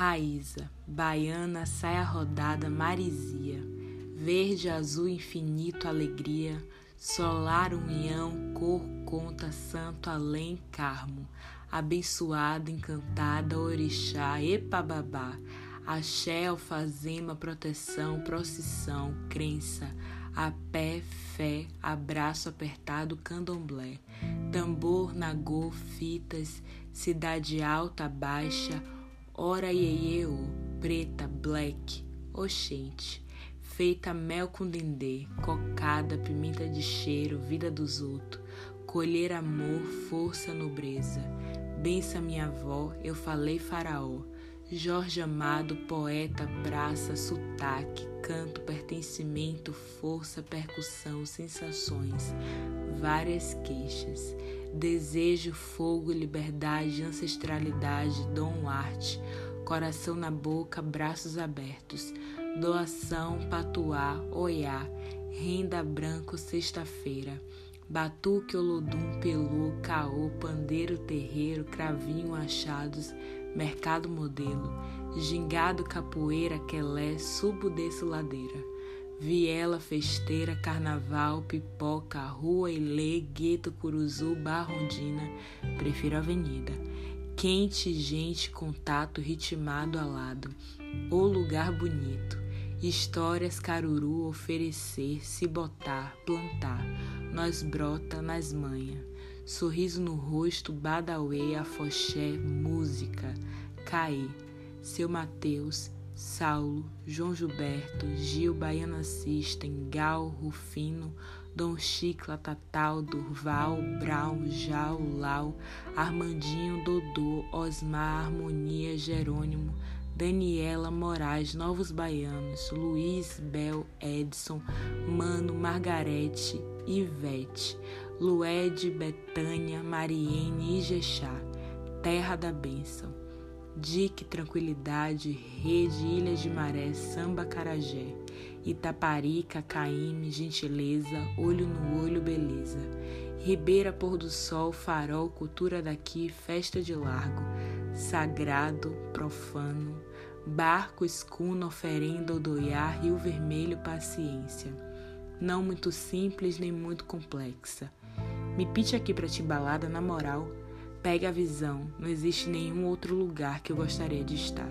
Raíza, baiana, saia rodada, marisia, verde, azul, infinito, alegria, solar, união, cor, conta, santo, além, carmo, abençoada, encantada, orixá, epababá, axé, alfazema, proteção, procissão, crença, a pé, fé, abraço apertado, candomblé, tambor, nagô, fitas, cidade alta, baixa, ora ieieo, preta, black, oxente, feita mel com dendê, cocada, pimenta de cheiro, vida dos outros, colher amor, força, nobreza, bença minha avó, eu falei faraó, Jorge Amado, poeta, praça, sotaque, canto, pertencimento, força, percussão, sensações, várias queixas, desejo, fogo, liberdade, ancestralidade, dom, arte, coração na boca, braços abertos, doação, patuá, oiá, renda branco, sexta-feira. Batuque, olodum, pelô, caô, pandeiro, terreiro, cravinho, achados, mercado modelo, gingado, capoeira, quelé, subo, desço, ladeira. Viela, festeira, carnaval, pipoca, rua, ilê, gueto, curuzu, barrondina, prefiro avenida. Quente, gente, contato, ritmado, alado. O lugar bonito. Histórias, caruru, oferecer, se botar, plantar. Nós brota nas manhas sorriso no rosto, badauê, afoxé, música, caê, seu Mateus, Saulo, João Gilberto, Gil, Baiana System, Gal, Rufino, Dom Chicla, Tatal, Durval, Brau, Jau, Lau, Armandinho, Dodô, Osmar, Harmonia, Jerônimo, Daniela Moraes, Novos Baianos, Luiz, Bel, Edson, Mano, Margarete, Ivete, Lued, Betânia, Mariene, Ijexá, Terra da Bênção, Dique, Tranquilidade, Rede, Ilha de Maré, Samba, Carajé, Itaparica, Caíme, Gentileza, Olho no Olho, Beleza, Ribeira, Pôr do Sol, Farol, Cultura daqui, Festa de Largo, Sagrado, Profano, Barco, Escuna, Oferenda, Odoiá, Rio Vermelho, Paciência. Não muito simples nem muito complexa me pite aqui para Timbalada, na moral. Pega a visão, não existe nenhum outro lugar que eu gostaria de estar.